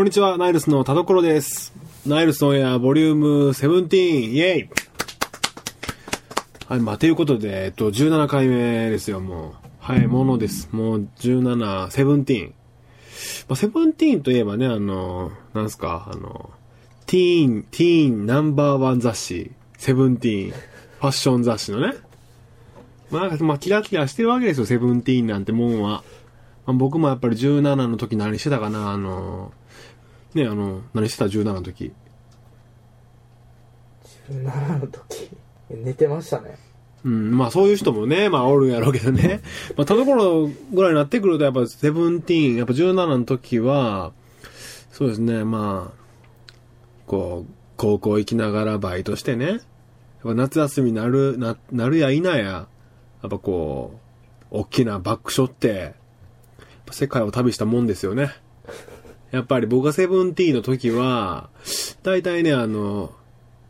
こんにちは、ナイルスの田所です。ナイルスオンエアボリューム17、イェイはい、まあ、ということで、えっと、17回目ですよ、もう。はい、ものです。もう、17、17。まあ、セブンティーンといえばね、あの、なんすか、あの、ティーン、ティーンナンバーワン雑誌、セブンティーン、ファッション雑誌のね。まあ、なんかまあ、キラキラしてるわけですよ、セブンティーンなんてもんは。まあ、僕もやっぱり17の時何してたかな、あの、ね、あの、何してた17の時。17の時寝てましたねうん、まあそういう人もね、まあおるんやろうけどね。まあ田所ぐらいになってくるとやっぱセブンティーン、やっぱ17の時は、そうですね、まあ、こう、高校行きながらバイトしてね、やっぱ夏休みなる、な、なるや否や、やっぱこう、大きなバッグ背負って、世界を旅したもんですよね。やっぱり僕がセブンティーンの時は、大体ね、あの、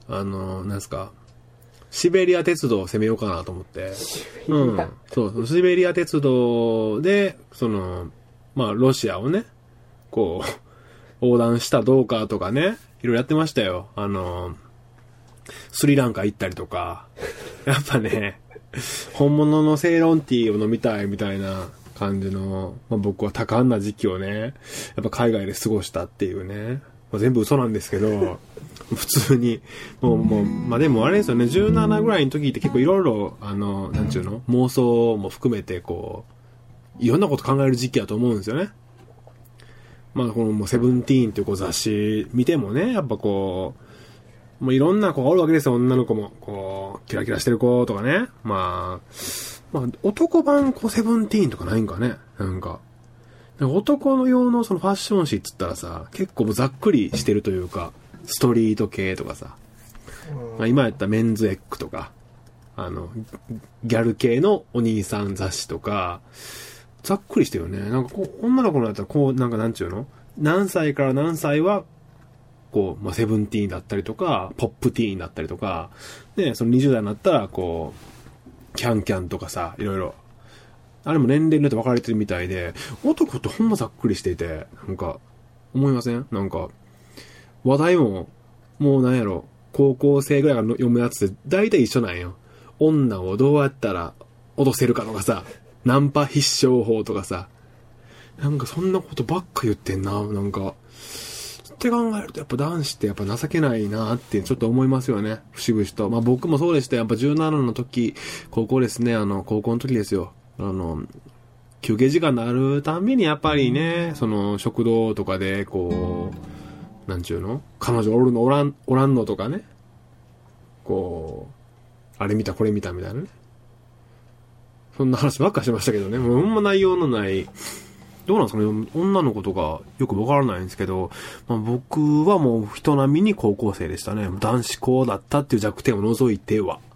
あの、なんすか、シベリア鉄道を攻めようかなと思って。うん。そう、シベリア鉄道で、その、まあ、ロシアをね、こう、横断したどうかとかね、いろいろやってましたよ。あの、スリランカ行ったりとか、やっぱね、本物のセイロンティーを飲みたいみたいな感じの、まあ、僕は多感な時期をね、やっぱ海外で過ごしたっていうね、まあ、全部嘘なんですけど、普通に、もう、もう、まあ、でもあれですよね、17ぐらいの時って結構いろいろ、あの、なんちゅうの？妄想も含めて、こう、いろんなこと考える時期だと思うんですよね。まあ、このもう、セブンティーンっていうこう雑誌見てもね、やっぱこう、もういろんな子がおるわけですよ、女の子も。こう、キラキラしてる子とかね。まあ、まあ、男版こう、セブンティーンとかないんかね？なんか。男の用のそのファッション誌っつったらさ、結構ざっくりしてるというか、ストリート系とかさ、まあ、今やったらメンズエッグとか、あの、ギャル系のお兄さん雑誌とか、ざっくりしてるよね。なんかこう、女の子のやったらこう、なんかなんちゅうの？何歳から何歳は、こう、まあ、セブンティーンだったりとか、ポップティーンだったりとか、で、その20代になったら、こう、キャンキャンとかさ、いろいろあれも年齢によって分かれてるみたいで、男ってほんまざっくりしていて、なんか、思いません？なんか、話題も、もうなんやろ、高校生ぐらいが読むやつって大体一緒なんよ。女をどうやったら脅せるかとかさ、ナンパ必勝法とかさ、なんかそんなことばっか言ってんな、なんか。って考えるとやっぱ男子ってやっぱ情けないなってちょっと思いますよね。節々と。まあ僕もそうでした。やっぱ17の時、高校ですね、あの、高校の時ですよ。あの、休憩時間になるたんびにやっぱりね、その食堂とかでこう、なんちゅうの？彼女おるのおらん、おらんのとかね。こう、あれ見たこれ見たみたいなね。そんな話ばっかしましたけどね。もうほんま内容のない、どうなんですかね女の子とかよくわからないんですけど、まあ、僕はもう人並みに高校生でしたね。男子校だったっていう弱点を除いては。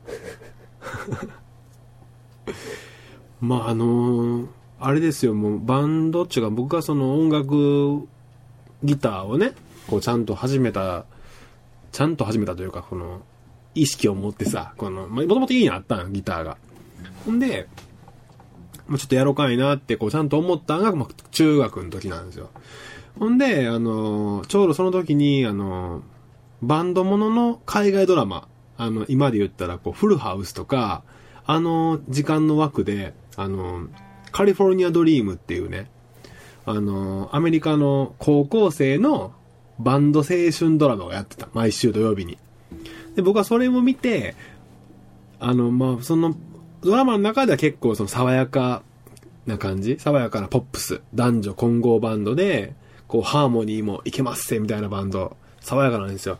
まああのーあれですよ、もうバンドっていうか僕がその音楽ギターをね、こうちゃんと始めた、ちゃんと始めたというか、この、意識を持ってさ、この、もともといいのあったんギターが。ほんで、ちょっとやろうかいなって、こうちゃんと思ったのが、まあ、中学の時なんですよ。ほんで、あのちょうどその時に、あのバンドものの海外ドラマ、あの、今で言ったら、こう、フルハウスとか、あの時間の枠で、あのカリフォルニアドリームっていうね、あのアメリカの高校生のバンド青春ドラマをやってた。毎週土曜日に。で、僕はそれを見て、あの、まあ、その、ドラマの中では結構その爽やかな感じ？爽やかなポップス。男女混合バンドで、こう、ハーモニーもいけますせみたいなバンド。爽やかなんですよ。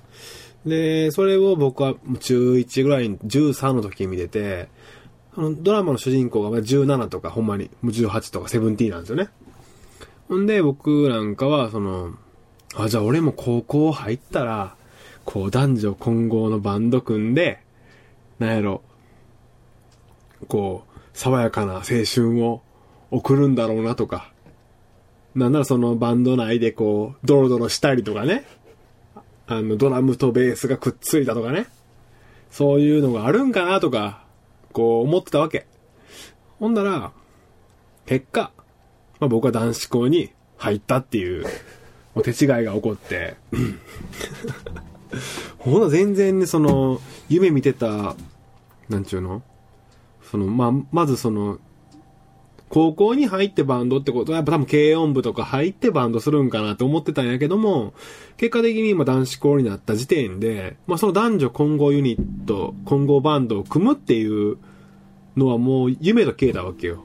で、それを僕はもう中1ぐらいに、13の時に見てて、あの、ドラマの主人公が17とか、ほんまに、もう18とか17なんですよね。ほんで、僕なんかは、その、あ、じゃあ俺も高校入ったら、こう男女混合のバンド組んで、なんやろ、こう、爽やかな青春を送るんだろうなとか、なんならそのバンド内でこう、ドロドロしたりとかね、あの、ドラムとベースがくっついたとかね、そういうのがあるんかなとか、こう思ってたわけ。ほんなら、結果、まあ僕は男子校に入ったっていうお手違いが起こって、ほんと全然ね、その、夢見てた、なんちゅうの？その、まあ、まずその、高校に入ってバンドってことは、やっぱ多分軽音部とか入ってバンドするんかなと思ってたんやけども、結果的に今男子校になった時点で、まあその男女混合ユニット、混合バンドを組むっていうのはもう夢と消えたわけよ。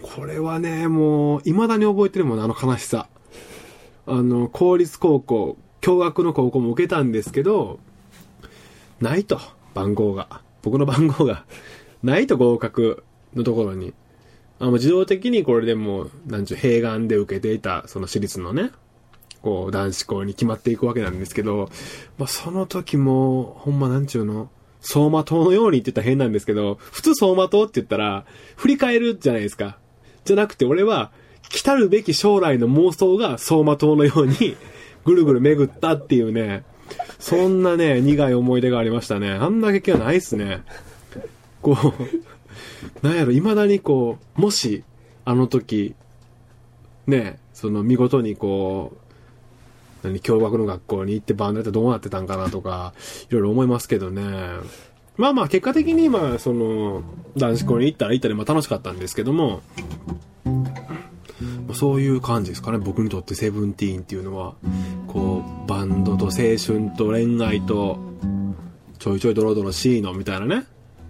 これはね、もう、未だに覚えてるもんね、あの悲しさ。あの、公立高校、共学の高校も受けたんですけど、ないと、番号が。僕の番号が、ないと合格のところに。あの、自動的にこれでもう、なんちゅう、併願で受けていた、その私立のね、こう、男子校に決まっていくわけなんですけど、まあ、その時も、ほんまなんちゅうの、走馬灯のようにって言ったら変なんですけど、普通走馬灯って言ったら、振り返るじゃないですか。じゃなくて俺は、来たるべき将来の妄想が走馬灯のように、ぐるぐる巡ったっていうね、そんなね、苦い思い出がありましたね。あんな経験はないっすね。こう、なんやろ、未だにこう、もし、あの時、ね、その見事にこう、何、共学の学校に行ってバンドやってどうなってたんかなとか、いろいろ思いますけどね。まあまあ、結果的にまあ、その、男子校に行ったら行ったり、まあ楽しかったんですけども、そういう感じですかね、僕にとってセブンティーンっていうのは、こう、バンドと青春と恋愛と、ちょいちょいドロドロしいのみたいなね。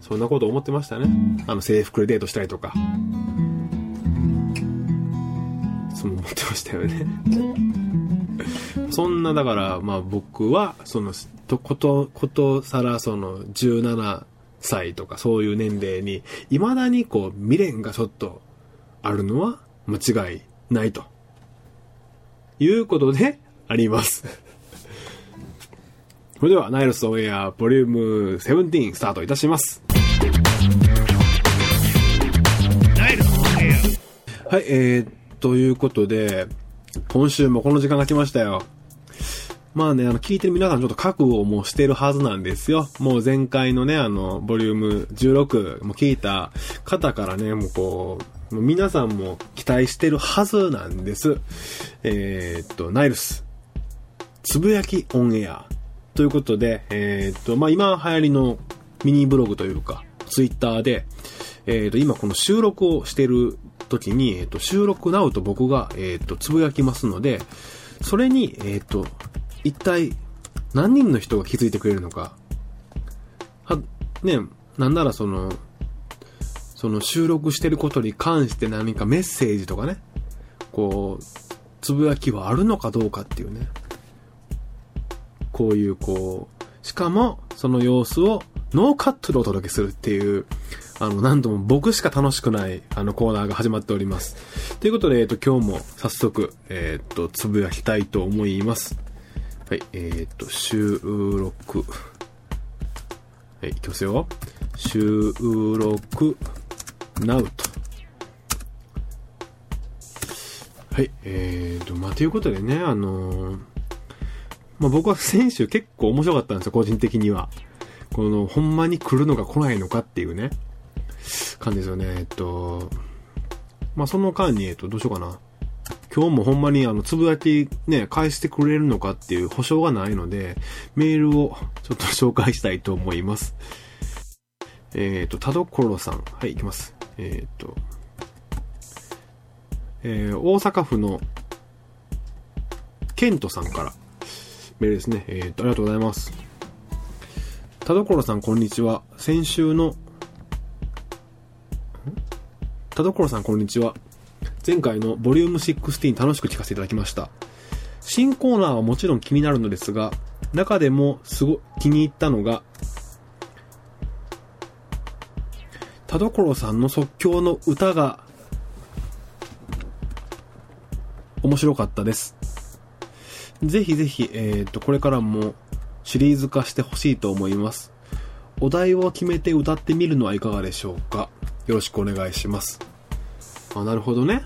そんなこと思ってましたね。あの、制服でデートしたりとか。そう思ってましたよね。そんな、だから、まあ僕は、その、とこと、ことさら、その、17歳とかそういう年齢に、未だにこう、未練がちょっとあるのは間違いないと。いうことで、あります。それでは、ナイルスオンエア、ボリューム17スタートいたします。はい、えー、ということで、今週もこの時間が来ましたよ。まあね、あの、聞いてる皆さんちょっと覚悟をもうしてるはずなんですよ。もう前回のね、あの、ボリューム16も聞いた方からね、もうこう、もう皆さんも期待してるはずなんです。えー、っと、ナイルス、つぶやきオンエア。ということで、えー、っと、まあ今流行りのミニブログというか、ツイッターで、えー、っと、今この収録をしてる時に、え、っと、収録なうと僕が、え、っと、つぶやきますので、それに、え、っと、一体何人の人が気づいてくれるのか。は、ね、なんならその、その収録してることに関して何かメッセージとかね、こう、つぶやきはあるのかどうかっていうね。こういうこう、しかもその様子をノーカットでお届けするっていう、あの、なんとも僕しか楽しくない、あの、コーナーが始まっております。ということで、えっ、と、今日も早速、えっ、と、つぶやきたいと思います。はい、えっ、と、収録。はい、いきますよ。収録、なうと。はい、えーと、まあ、ということでね、あのまあ、僕は先週結構面白かったんですよ、個人的には。この、ほんまに来るのか来ないのかっていうね、感じですよね。えっと、まあ、その間に、えっと、どうしようかな。今日もほんまにあの、つぶやきね、返してくれるのかっていう保証がないので、メールをちょっと紹介したいと思います。えっ、と、田所さん。はい、いきます。えっ、と、えー大阪府の、ケントさんから、メールですね。えっ、と、ありがとうございます。田所さん、こんにちは。先週の、田所さん、こんにちは。前回のボリューム16楽しく聞かせていただきました。新コーナーはもちろん気になるのですが、中でもすご、気に入ったのが、田所さんの即興の歌が、面白かったです。ぜひぜひ、えっ、と、これからもシリーズ化してほしいと思います。お題を決めて歌ってみるのはいかがでしょうかよろしくお願いします。あ、なるほどね。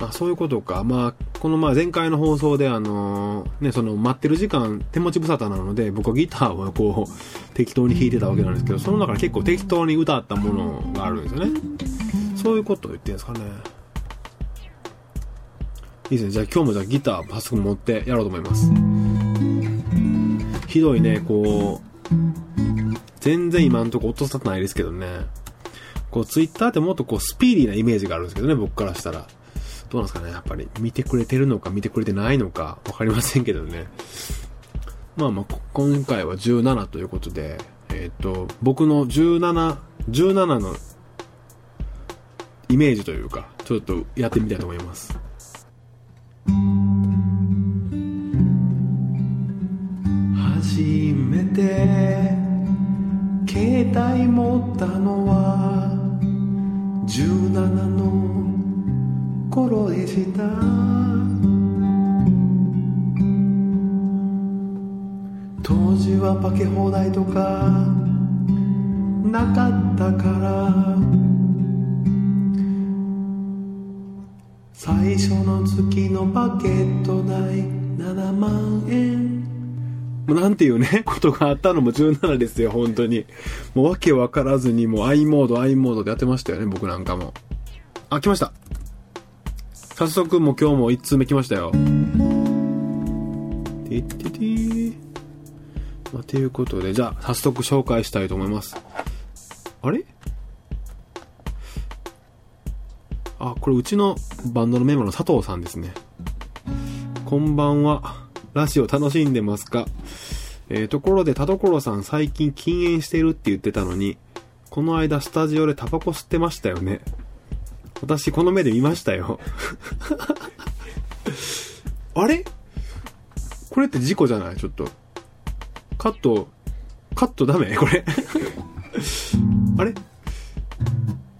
あ、そういうことか。まあ、このまあ前回の放送であのーね、その待ってる時間手持ち無沙汰なので、僕はギターをこう適当に弾いてたわけなんですけど、その中で結構適当に歌ったものがあるんですよね。そういうことを言ってるんですかね。いいですね。じゃあ今日もじゃあギター、早速持ってやろうと思います。ひどいね、こう、全然今んとこ音沙汰ないですけどね。こう、ツイッターってもっとこう、スピーディーなイメージがあるんですけどね、僕からしたら。どうなんですかね、やっぱり。見てくれてるのか見てくれてないのか、わかりませんけどね。まあまあ、今回は17ということで、えっ、と、僕の17、17のイメージというか、ちょっとやってみたいと思います。初めて携帯持ったのは17の頃でした。当時はパケ放題とかなかったから最初の月のパケット代7万円。なんていうね、ことがあったのも17ですよ、本当に。もうわけわからずに、もう i モード、i モードでやってましたよね、僕なんかも。あ、来ました。早速もう今日も1通目来ましたよ。てっててー。まあ、ということで、じゃあ、早速紹介したいと思います。あれ？あ、これうちのバンドのメンバーの佐藤さんですね。こんばんは。ラジオ楽しんでますか？えー、ところで田所さん最近禁煙してるって言ってたのに、この間スタジオでタバコ吸ってましたよね。私この目で見ましたよ。あれ？これって事故じゃない？ちょっと。カット、カットダメ？これ。あれ？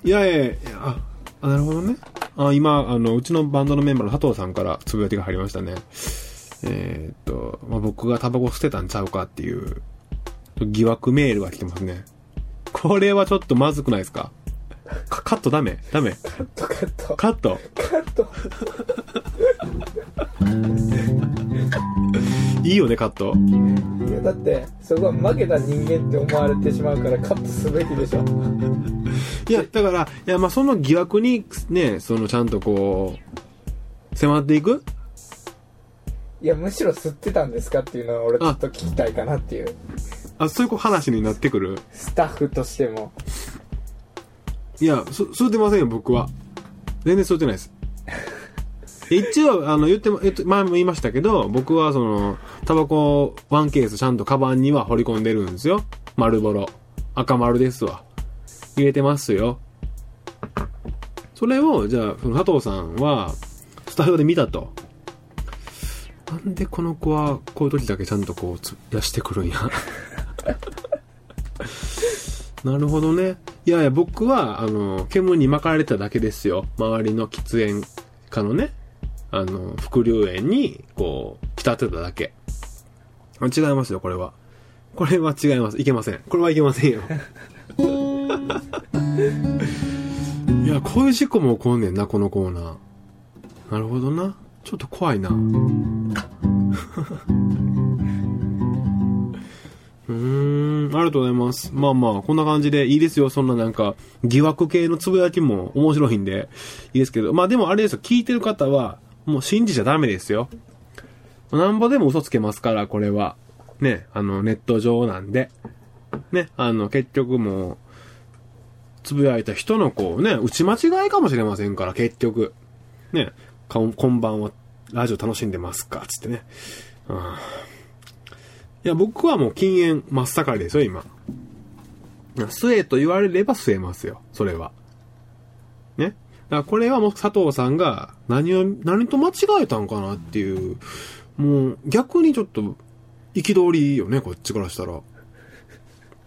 いやいやいや、あ、あなるほどね。あ、今、あの、うちのバンドのメンバーの佐藤さんからつぶやきが入りましたね。えーっと、まあ、僕がタバコ捨てたんちゃうかっていう、疑惑メールが来てますね。これはちょっとまずくないですか？かカットダメ？ダメ？カットカット。カットカット。いいよね、カット。いや、だって、そこは負けた人間って思われてしまうからカットすべきでしょ。いや、だから、いや、まあ、その疑惑に、ね、その、ちゃんとこう、迫っていくいや、むしろ吸ってたんですかっていうのは俺ちょっと聞きたいかなっていう。あ、そういう話になってくる？スタッフとしても。いや、そ、吸ってませんよ、僕は。全然吸ってないです。一応、あの、言っても、えっと、前も言いましたけど、僕はその、タバコワンケースちゃんとカバンには掘り込んでるんですよ。丸ボロ。赤丸ですわ。入れてますよ。それを、じゃあ、その佐藤さんは、スタジオで見たと。なんでこの子は、こういう時だけちゃんとこう、つ出してくるんや？なるほどね。いやいや、僕は、あの、煙に巻かれただけですよ。周りの喫煙家のね、あの、副流煙に、こう、浸ってただけ。あ違いますよ、これは。これは違います。いけません。これはいけませんよ。いや、こういう事故も起こんねんな、このコーナー。なるほどな。ちょっと怖いな。うーん、ありがとうございます。まあまあ、こんな感じでいいですよ。そんななんか、疑惑系のつぶやきも面白いんで、いいですけど。まあでもあれですよ、聞いてる方は、もう信じちゃダメですよ。なんぼでも嘘つけますから、これは。ね、あの、ネット上なんで。ね、あの、結局もう、つぶやいた人のこうね、打ち間違いかもしれませんから、結局。ね、こんばんは、ラジオ楽しんでますか？つってね。うんいや、僕はもう禁煙真っ盛りですよ、今。吸えと言われれば吸えますよ、それは。ね？だからこれはもう佐藤さんが何を、何と間違えたんかなっていう、もう逆にちょっと、憤りよね、こっちからしたら。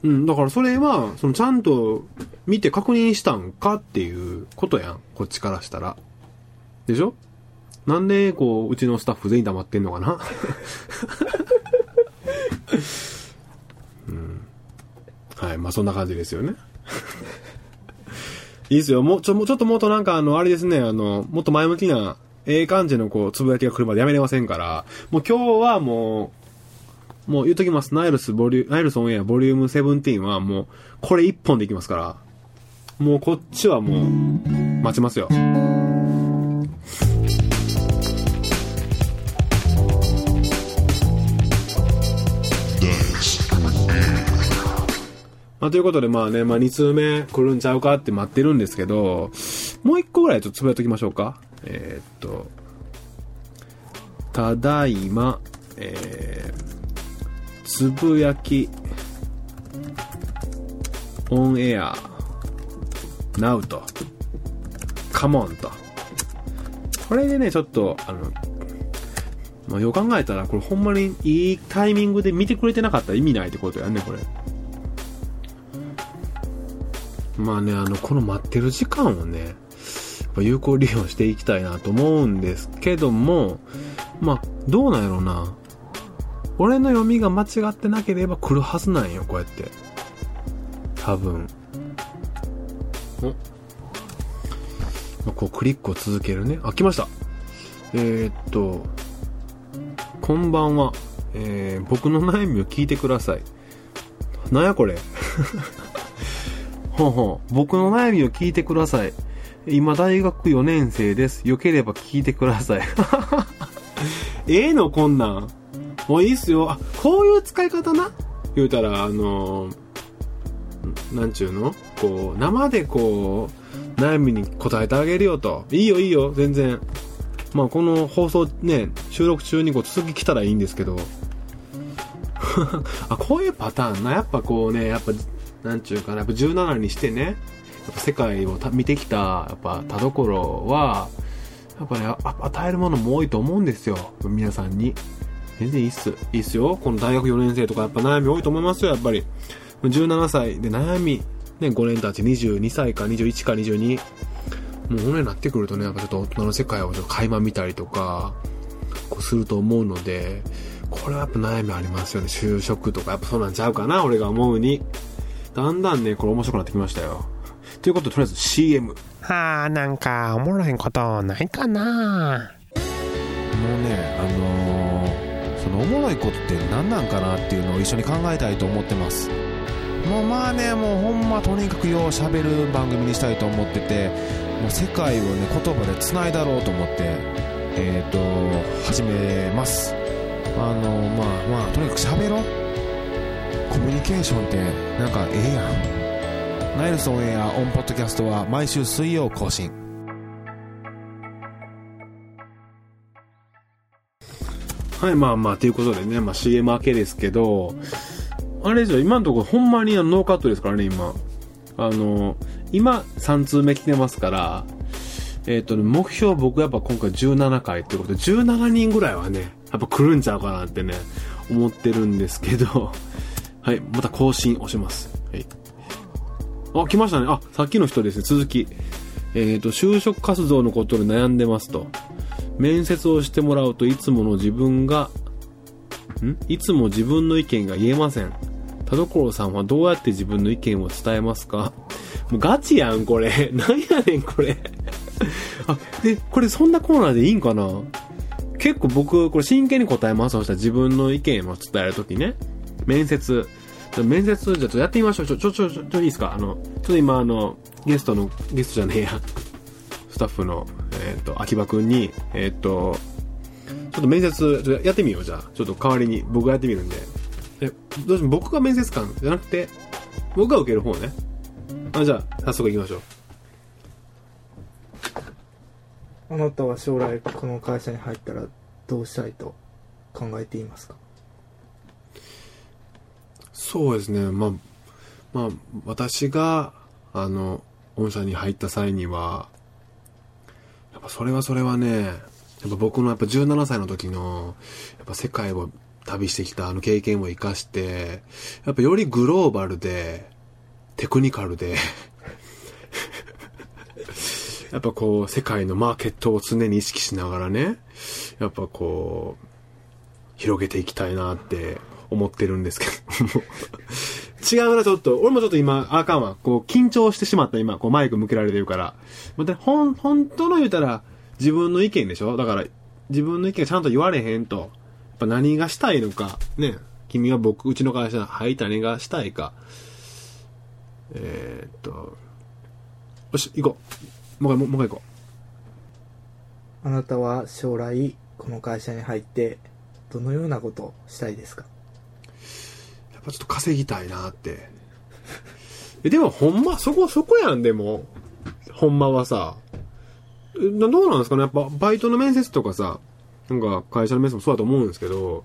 うん、だからそれは、そのちゃんと見て確認したんかっていうことやん、こっちからしたら。でしょ？なんで、こう、うちのスタッフ全員黙ってんのかな？うん。はい、まあそんな感じですよね。いいですよ。もう、ちょ、もうちょっともっとなんかあの、あれですね、あの、もっと前向きな、ええ感じのこう、つぶやきが来るまでやめれませんから、もう今日はもう、もう言っときます。ナイルスボリュ、ナイルスオンエアボリューム17はもう、これ一本でいきますから、もうこっちはもう、待ちますよ。まあ、ということで、まあね、まあ、2通目来るんちゃうかって待ってるんですけど、もう1個ぐらいちょっとつぶやいときましょうか。えー、っと、ただいま、えー、つぶやき、オンエア、ナウと、カモンと。これでね、ちょっと、あの、まあ、よう考えたら、これほんまにいいタイミングで見てくれてなかったら意味ないってことやね、これ。まあね、あの、この待ってる時間をね、有効利用していきたいなと思うんですけども、まあ、どうなんやろな。俺の読みが間違ってなければ来るはずなんよ、こうやって。多分。おま、こうクリックを続けるね。あ、来ました。えー、っと、こんばんは。えー、僕の悩みを聞いてください。なんやこれ。ほうほう。僕の悩みを聞いてください。今大学4年生です。よければ聞いてください。ええのこんなん。もういいっすよ。あ、こういう使い方な？言うたら、あのー、なんちゅうの？こう、生でこう、悩みに答えてあげるよと。いいよいいよ、全然。まあこの放送ね、収録中にこう続き来たらいいんですけど。あ、こういうパターンな。やっぱこうね、やっぱなんちゅうかな、やっぱ17にしてね、やっぱ世界を見てきた、やっぱ田所は、やっぱね、与えるものも多いと思うんですよ。皆さんに。全然いいっす。いいっすよ。この大学4年生とかやっぱ悩み多いと思いますよ、やっぱり。17歳で悩み、ね、5年たち22歳か21か22。もう骨になってくるとね、やっぱちょっと大人の世界をちょっと垣間見たりとか、こうすると思うので、これはやっぱ悩みありますよね。就職とか、やっぱそうなんちゃうかな、俺が思うに。だんだんね、これ面白くなってきましたよ。ということで、とりあえず CM。はあ、なんか、おもろいことないかなもうね、あのー、そのおもろいことって何なんかなっていうのを一緒に考えたいと思ってます。もうまあね、もうほんまとにかくよう喋る番組にしたいと思ってて、もう世界をね、言葉で繋いだろうと思って、えっ、ー、と、始めます。あのー、まあまあ、とにかく喋ろう。コミュニケーションってなんかええやん。ナイルソンエアオンポッドキャストは毎週水曜更新。はいまあまあということでね、まあ、CM 明けですけどあれですよ今のところほんまにノーカットですからね今。あの今3通目来てますからえっ、ー、とね、目標僕やっぱ今回17回ってことで、17人ぐらいはね、やっぱ来るんちゃうかなってね、思ってるんですけど、はい、また更新押します。はい。あ、来ましたね。あ、さっきの人ですね、続き。えっ、ー、と、就職活動のことで悩んでますと。面接をしてもらうといつもの自分が、ん？いつも自分の意見が言えません。田所さんはどうやって自分の意見を伝えますか？もうガチやん、これ。なんやねん、これ。あ、で、これそんなコーナーでいいんかな？結構僕、これ真剣に答えます。そしたら自分の意見を伝えるときね。面接。面接、じゃとやってみましょう。ちょ、ちょ、ちょ、ちょ、ちょいいですか？あの、ちょっと今あの、ゲストの、ゲストじゃねえや。スタッフの、えっ、ー、と、秋葉くんに、えっ、ー、と、ちょっと面接、ちょっとやってみよう、じゃあ。ちょっと代わりに僕がやってみるんで。え、どうしても僕が面接官じゃなくて、僕が受ける方ね。あ、じゃあ、早速行きましょう。あなたは将来この会社に入ったらどうしたいと考えていますか？そうですね。まあ、まあ、私が、あの、御社に入った際には、やっぱそれはそれはね、やっぱ僕のやっぱ17歳の時の、やっぱ世界を旅してきたあの経験を活かして、やっぱよりグローバルで、テクニカルで やっぱこう、世界のマーケットを常に意識しながらね、やっぱこう、広げていきたいなって思ってるんですけど 違うな、ちょっと。俺もちょっと今、あかんわ。こう、緊張してしまった今、こう、マイク向けられてるから。また、ほん、本当の言うたら、自分の意見でしょ？だから、自分の意見がちゃんと言われへんと。やっぱ何がしたいのか。ね。君は僕、うちの会社入った何がしたいか。えー、っと。よし、行こう。もう一回、もう一回行こう。あなたは将来、この会社に入って、どのようなことをしたいですか？ちょっと稼ぎたいなって。でもほんま、そこ、そこやん、でも。ほんまはさ。どうなんですかね？やっぱ、バイトの面接とかさ、なんか会社の面接もそうだと思うんですけど、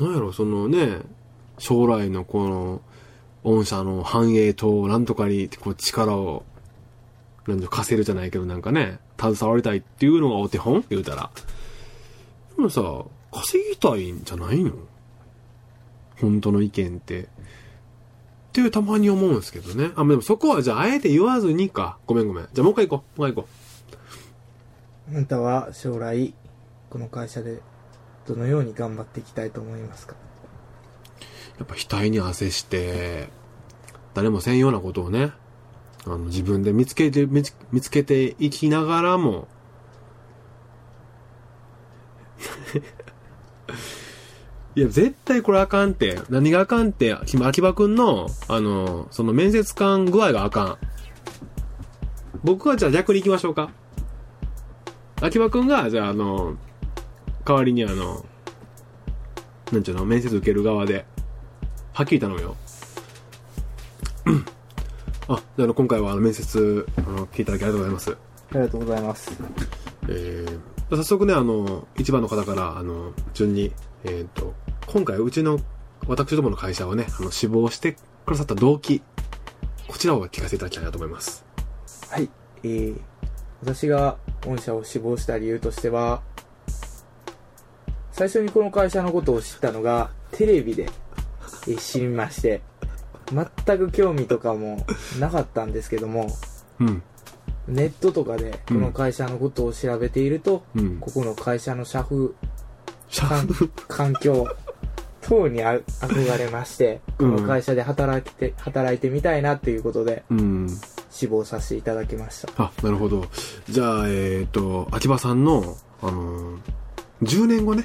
なんやろ、そのね、将来のこの、御社の繁栄となんとかにこう力を、なんで貸せるじゃないけどなんかね、携わりたいっていうのがお手本？言うたら。でもさ、稼ぎたいんじゃないの？本当の意見って。っていうたまに思うんですけどね。あ、でもそこはじゃああえて言わずにか。ごめんごめん。じゃあもう一回行こう。もう一回行こあなたは将来、この会社でどのように頑張っていきたいと思いますか？う。やっぱ額に汗して、誰もせんようなことをね、あの自分で見つけて、見つ見つけていきながらも、いや、絶対これあかんって。何があかんって、今秋葉くんの、あの、その面接官具合があかん。僕はじゃあ逆に行きましょうか。秋葉くんが、じゃああの、代わりにあの、なんちゅうの、面接受ける側で、はっきり頼むよ。あ、じゃあ今回はあの面接、あの、来ていただきありがとうございます。ありがとうございます。えー、早速ね、あの、一番の方から、あの、順に、えっ、と、今回うちの、私どもの会社をね、あの、志望してくださった動機、こちらを聞かせていただきたいなと思います。はい。えー、私が御社を志望した理由としては、最初にこの会社のことを知ったのが、テレビでえー知りまして、全く興味とかもなかったんですけども、うん、ネットとかでこの会社のことを調べていると、うん。ここの会社の社風、シャフ環境等にあ憧れまして、この会社で働きて、働いてみたいなっていうことでうん。志望させていただきました。あ、なるほど。じゃあ、えっ、と、秋葉さんの、あのー10年後ね、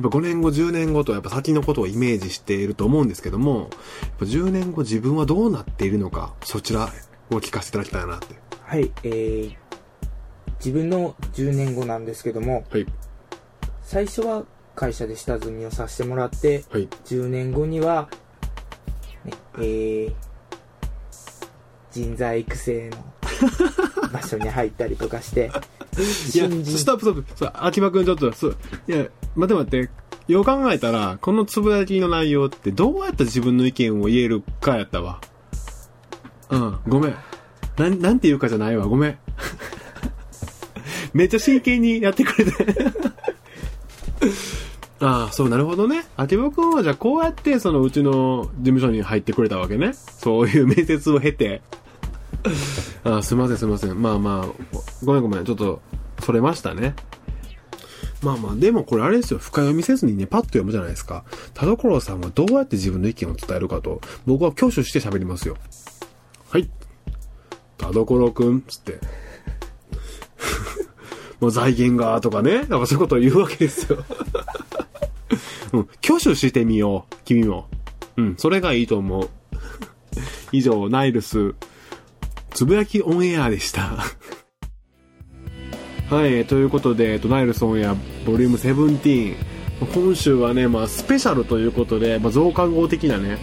やっぱ5年後、10年後とやっぱ先のことをイメージしていると思うんですけども、やっぱ10年後自分はどうなっているのか、そちらを聞かせていただきたいなって。はい、えー、自分の10年後なんですけども、はい。最初は会社で下積みをさせてもらって、はい。10年後には、ね、えー、人材育成の場所に入ったりとかして、いや、ストップストップ。そう、秋葉くんちょっと、そう、いや、待って待って。よう考えたら、このつぶやきの内容ってどうやって自分の意見を言えるかやったわ。うん、ごめん。なん、なんて言うかじゃないわ、ごめん。めっちゃ真剣にやってくれて。ああ、そう、なるほどね。秋葉くんはじゃあこうやってそのうちの事務所に入ってくれたわけね。そういう面接を経て。あすいませんすいません。まあまあ、ごめんごめん。ちょっと、それましたね。まあまあ、でもこれあれですよ。深読みせずにね、パッと読むじゃないですか。田所さんはどうやって自分の意見を伝えるかと、僕は挙手して喋りますよ。はい。田所くん、つって。もう財源が、とかね。なんかそういうことを言うわけですよ。うん。挙手してみよう。君も。うん。それがいいと思う。以上、ナイルス、つぶやきオンエアでした。はい、ということで、えっとナイルスオンエア、ボリューム17。今週はね、まあ、スペシャルということで、まあ、増刊号的なね、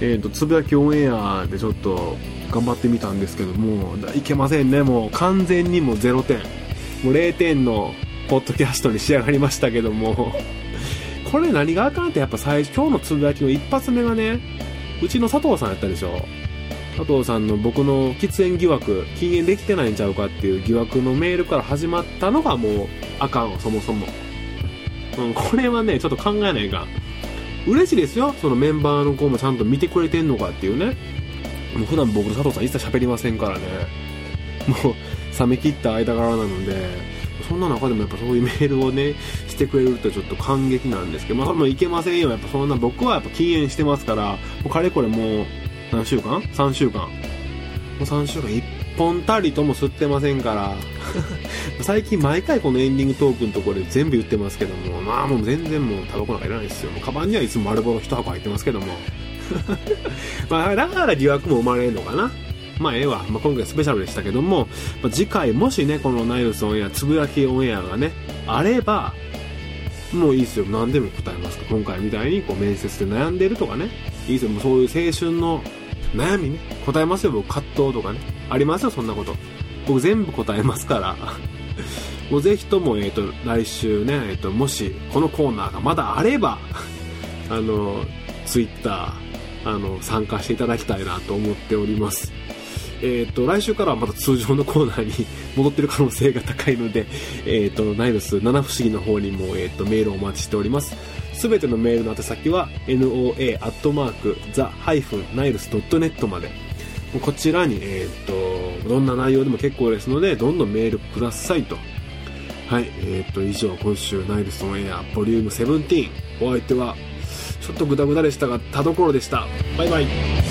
えっ、と、つぶやきオンエアでちょっと頑張ってみたんですけども、いけませんね、もう完全にもう0点。もう0点のポッドキャストに仕上がりましたけども、これ何があかんってやっぱ最初、今日のつぶやきの一発目がね、うちの佐藤さんやったでしょ。佐藤さんの僕の喫煙疑惑、禁煙できてないんちゃうかっていう疑惑のメールから始まったのがもうあかん、そもそも。うん、これはね、ちょっと考えないか。嬉しいですよ。そのメンバーの子もちゃんと見てくれてんのかっていうね。もう普段僕と佐藤さん一切喋りませんからね。もう、冷め切った間柄なので、そんな中でもやっぱそういうメールをね、してくれるとちょっと感激なんですけど、まあ、もいけませんよ。やっぱそんな僕はやっぱ禁煙してますから、もうかれこれもう、何週間 ?3 週間。もう3週間1本たりとも吸ってませんから。最近毎回このエンディングトークのところで全部言ってますけども、まあもう全然もうタバコなんかいらないですよ。もうカバンにはいつも丸ボロ1箱入ってますけども。まあだから疑惑も生まれるのかな。まあええわ。まあ今回スペシャルでしたけども、まあ、次回もしね、このナイルスオンエア、つぶやきオンエアがね、あれば、もういいですよ。何でも答えますか今回みたいにこう面接で悩んでるとかね。いいですよ。もうそういう青春の悩みね、答えますよ、僕、葛藤とかね。ありますよ、そんなこと。僕全部答えますから。もうぜひとも、えっ、と、来週ね、えっ、と、もし、このコーナーがまだあれば、あの、ツイッター、あの、参加していただきたいなと思っております。えっ、と、来週からはまた通常のコーナーに戻ってる可能性が高いので、えっ、と、ナイルス七不思議の方にも、えっ、と、メールをお待ちしております。すべてのメールの宛先は、noa.the-niles.net まで。こちらに、えっ、と、どんな内容でも結構ですので、どんどんメールくださいと。はい、えっ、と、以上、今週、ナイルスオンエア、ボリューム17。お相手は、ちょっとグダグダでしたが、田所でした。バイバイ。